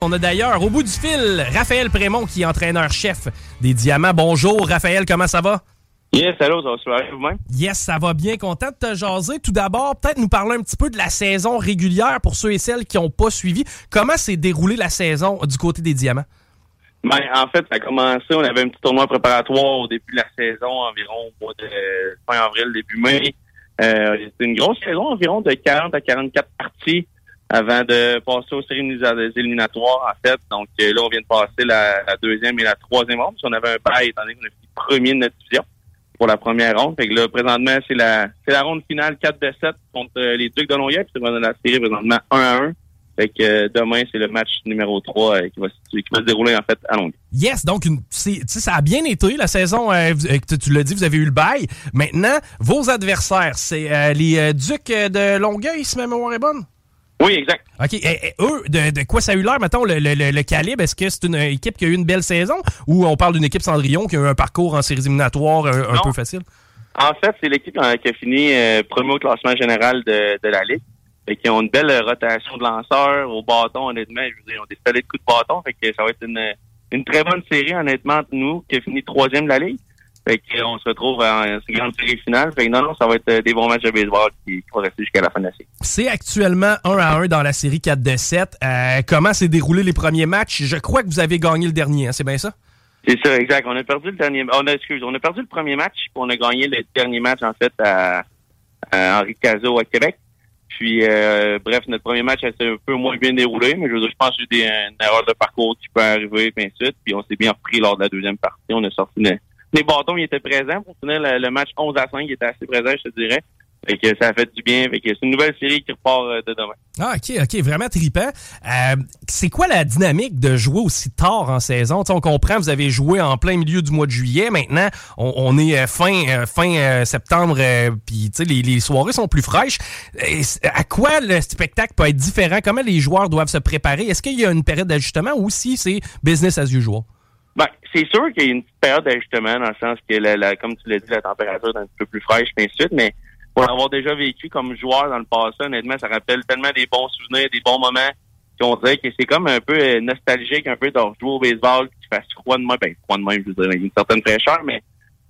On a d'ailleurs au bout du fil Raphaël Prémont qui est entraîneur-chef des Diamants. Bonjour Raphaël, comment ça va? Yes, allô, ça va super vous-même? Yes, ça va bien. Content de te jaser. Tout d'abord, peut-être nous parler un petit peu de la saison régulière pour ceux et celles qui n'ont pas suivi. Comment s'est déroulée la saison du côté des Diamants? Ben, en fait, ça a commencé, on avait un petit tournoi préparatoire au début de la saison, environ au mois de fin avril, début mai. Euh, C'était une grosse saison, environ de 40 à 44 parties avant de passer aux séries éliminatoires, en fait. Donc euh, là, on vient de passer la, deuxième et la troisième ronde. On avait un bail, étant donné qu'on a fini premier de notre division pour la première ronde. Fait que là, présentement, c'est la c'est la ronde finale 4 de 7 contre euh, les Ducs de Longueuil. Puis c'est la série présentement 1 à 1. Fait que euh, demain, c'est le match numéro 3 euh, qui, va, se dérouler en fait à Longueuil. Yes, donc une, ça a bien été la saison. euh, tu l'as dit, vous avez eu le bail. Maintenant, vos adversaires, c'est les Ducs de Longueuil, si ma mémoire est bonne? Oui, exact. OK. Et, et eux, de, de quoi ça a eu l'air, mettons, le, le- le- le calibre? Est-ce que c'est une équipe qui a eu une belle saison ou on parle d'une équipe Cendrillon qui a eu un parcours en séries éliminatoires un, un peu facile? En fait, c'est l'équipe euh, qui a fini euh, premier au classement général de, de la Ligue. Fait qu'ils ont une belle euh, rotation de lanceurs au bâton, honnêtement. Je veux dire, ils ont des solides coups de bâton. Fait que ça va être une, une très bonne série, honnêtement, entre nous, qui a fini troisième de la Ligue. Fait qu'on se retrouve en grande série finale. Fait que non, non, ça va être euh, des bons matchs de baseball qui, vont rester jusqu'à la fin de la série. C'est actuellement 1 à 1 dans la série 4 de 7. Euh, comment s'est déroulé les premiers matchs? Je crois que vous avez gagné le dernier, hein, c'est bien ça? C'est ça, exact. On a perdu le dernier, on a, excuse, on a perdu le premier match, puis on a gagné le dernier match en fait à, à Henri Cazot à Québec. Puis euh, bref, notre premier match a été un peu moins bien déroulé, mais je veux dire, je pense que j'ai eu des, une erreur de parcours qui peut arriver, de suite. Puis on s'est bien repris lors de la deuxième partie. On a sorti le- les bâtons, étaient présents pour finir le, match 11 à 5, il était assez présent, je te dirais. Fait que ça a fait du bien. Que c'est une nouvelle série qui repart euh, de demain. Ah, OK, OK, vraiment trippant. Euh, c'est quoi la dynamique de jouer aussi tard en saison? On comprend, vous avez joué en plein milieu du mois de juillet. Maintenant, on, est euh, fin, euh, fin septembre, puis les, soirées sont plus fraîches. À quoi le spectacle peut être différent? Comment les joueurs doivent se préparer? Est-ce qu'il y a une période d'ajustement ou si c'est business as usual? Ben, c'est sûr qu'il y a une petite période d'ajustement dans le sens que, la, la- comme tu l'as dit, la température est un petit peu plus fraîche, de suite, mais pour l'avoir déjà vécu comme joueur dans le passé, honnêtement, ça rappelle tellement des bons souvenirs, des bons moments qu'on dirait que c'est comme un peu euh, nostalgique, un peu de jouer au baseball, qu'il fasse froid de même, ben froid de même, je veux dire, avec une certaine fraîcheur, mais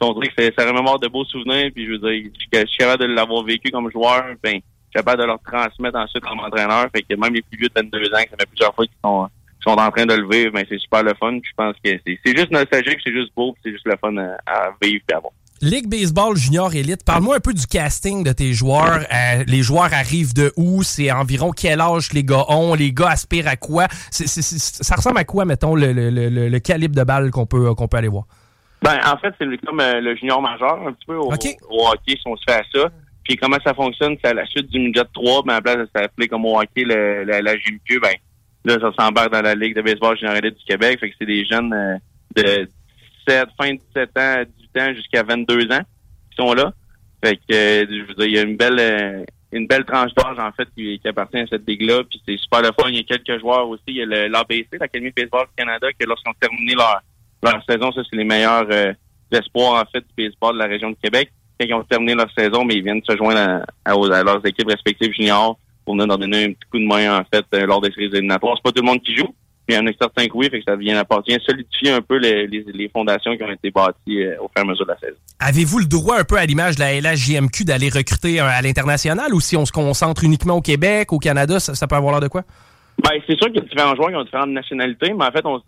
on dirait que c'est- ça remémore de beaux souvenirs, puis je veux dire, je suis- capable de l'avoir vécu comme joueur, ben, je suis capable de leur transmettre ensuite comme entraîneur, fait que même les plus vieux de 22 ans, ça fait plusieurs fois qu'ils sont sont en train de le vivre, ben c'est super le fun. Je pense que c'est juste nostalgique, c'est juste beau, c'est juste le fun à, à vivre et à voir. Ligue Baseball Junior Elite, parle-moi un peu du casting de tes joueurs. Euh, les joueurs arrivent de où? C'est environ quel âge les gars ont? Les gars aspirent à quoi? Ça ressemble à quoi, mettons, le, le- le- le calibre de balle qu'on peut, qu'on peut aller voir? Ben, en fait, c'est comme euh, le junior majeur, un petit peu, au, hockey, si on se fait à ça. Puis comment ça fonctionne, c'est à la suite du midget 3, mais à la place de s'appeler comme au hockey le, la, la GMQ, ben, là, ça s'embarque dans la Ligue de baseball élite du Québec. Fait que c'est des jeunes euh, de 17, fin de 17 ans à 18 ans jusqu'à 22 ans qui sont là. Fait que, euh, je veux dire, il y a une belle... euh, une belle tranche d'âge, en fait, qui, qui appartient à cette ligue-là. Puis c'est super le fun. Il y a quelques joueurs aussi. Il y a l'ABC, l'Académie de baseball du Canada, que lorsqu'ils ont terminé leur, leur saison, ça, c'est les meilleurs espoirs, en fait, du baseball de la région de Québec. Quand ils ont terminé leur saison, mais ils viennent se joindre à, à leurs équipes respectives juniors pour venir leur donner un petit coup de main, en fait, euh, lors des séries éliminatoires. C'est pas tout le monde qui joue. il y en a certains que oui, fait que ça vient apporter, solidifier un peu les, les, fondations qui ont été bâties euh, au fur et à mesure de la saison. Avez-vous le droit, un peu à l'image de la LHJMQ, d'aller recruter à l'international ou si on se concentre uniquement au Québec, au Canada, ça, peut avoir l'air de quoi? Ben, c'est sûr qu'il y a différents joueurs qui ont différentes nationalités, mais en fait, on,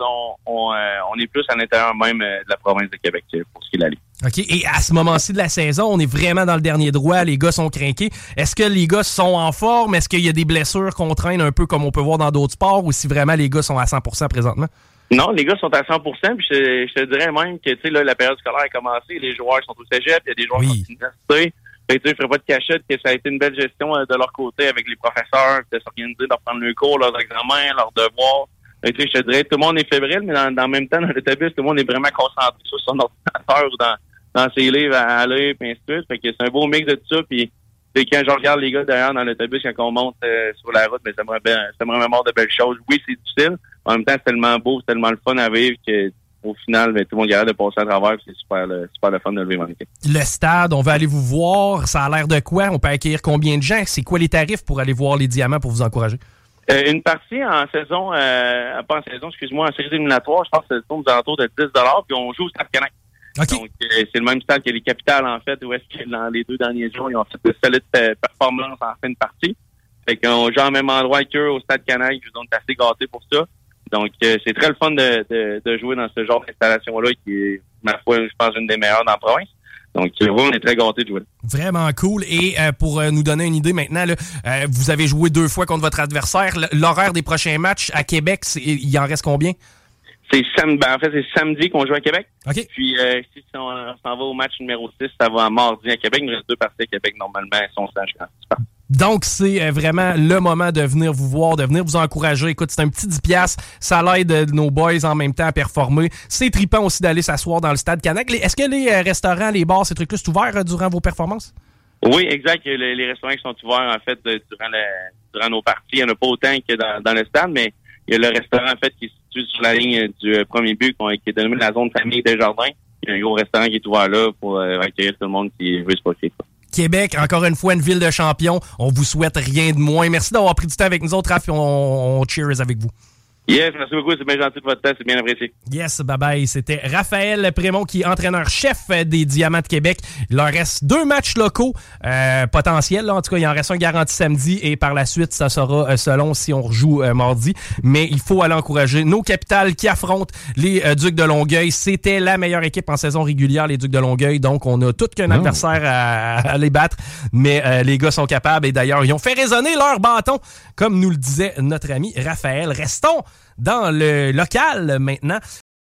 on, euh, on est plus à l'intérieur même euh, de la province de Québec pour ce qui est la Ligue. OK. Et à ce moment-ci de la saison, on est vraiment dans le dernier droit. Les gars sont craqués. Est-ce que les gars sont en forme? Est-ce qu'il y a des blessures qu'on traîne un peu comme on peut voir dans d'autres sports ou si vraiment les gars sont à 100% présentement? Non, les gars sont à 100% puis je, te dirais même que tu sais, là, la période scolaire a commencé, les joueurs sont au cégep, il y a des joueurs qui sont à l'université. Je ne ferai pas de cachette que ça a été une belle gestion euh, de leur côté avec les professeurs, de s'organiser, de reprendre le cours, leurs examens, leurs devoirs. je te dirais, tout le monde est fébrile, mais dans, dans le même temps, dans l'autobus, tout le monde est vraiment concentré sur son ordinateur ou dans, dans ses livres à aller, puis ainsi de suite. Fait que c'est un beau mix de tout ça. Puis quand je regarde les gars derrière dans l'autobus quand on monte euh, sur la route, mais ça me ça me remémore de belles choses. Oui, c'est difficile. En même temps, c'est tellement beau, c'est tellement le fun à vivre que au final, ben, tout le monde garde de passer à travers, c'est super, super le fun de le en équipe. Le stade, on va aller vous voir. Ça a l'air de quoi? On peut accueillir combien de gens? C'est quoi les tarifs pour aller voir les diamants pour vous encourager? Euh, une partie en saison, euh, pas en saison, excuse-moi, en série éliminatoire, je pense que c'est aux alentours de 10 puis on joue au Stade Canac. Donc, euh, c'est le même stade que les capitales, en fait, où est-ce que dans les deux derniers jours, ils ont fait de solides performances en fin de partie. Fait qu'on joue au même endroit qu'eux au stade Canac. Ils sont assez gâtés pour ça. Donc, euh, c'est très le fun de, de, jouer dans ce genre d'installation-là qui est, ma foi, je pense, une des meilleures dans la province. Donc, on est très gâtés de jouer. Vraiment cool. Et pour nous donner une idée maintenant, là, vous avez joué deux fois contre votre adversaire. L'horaire des prochains matchs à Québec, il en reste combien? C'est samedi, ben, en fait, c'est samedi qu'on joue à Québec. OK. Puis euh, si on, s'en va au match numéro 6, ça va à mardi à Québec. Il nous reste deux parties à Québec normalement. Elles sont donc, c'est euh, vraiment le moment de venir vous voir, de venir vous encourager. Écoute, c'est un petit 10$. Ça l'aide euh, nos boys en même temps à performer. C'est tripant aussi d'aller s'asseoir dans le stade Canac. Est-ce que les restaurants, les bars, ces trucs-là, sont ouverts durant vos performances? Oui, exact. Les, restaurants qui sont ouverts, en fait, durant, durant nos parties. Il n'y en a pas autant que dans, le stade, mais il y a le restaurant, en fait, qui est situé sur la ligne du euh, premier but, qui est dénommé la zone famille des jardins. Il y a un gros restaurant qui est ouvert là pour euh, accueillir tout le monde qui veut se passer. Québec, encore une fois, une ville de champions. On vous souhaite rien de moins. Merci d'avoir pris du temps avec nous autres, Raph, on, on cheers avec vous. Yes, merci beaucoup. C'est bien gentil de votre temps. C'est bien apprécié. Yes, bye bye. C'était Raphaël Prémont qui est entraîneur-chef des Diamants de Québec. Il leur reste deux matchs locaux euh, potentiels. En tout cas, il en reste un garanti samedi et par la suite, ça sera euh, selon si on rejoue euh, mardi. Mais il faut aller encourager nos capitales qui affrontent les Ducs de Longueuil. C'était la meilleure équipe en saison régulière, les Ducs de Longueuil. Donc, on a tout qu'un oh. adversaire à, les battre. Mais les gars sont capables. Et d'ailleurs, ils ont fait résonner leur bâton, comme nous le disait notre ami Raphaël. Restons dans le local maintenant.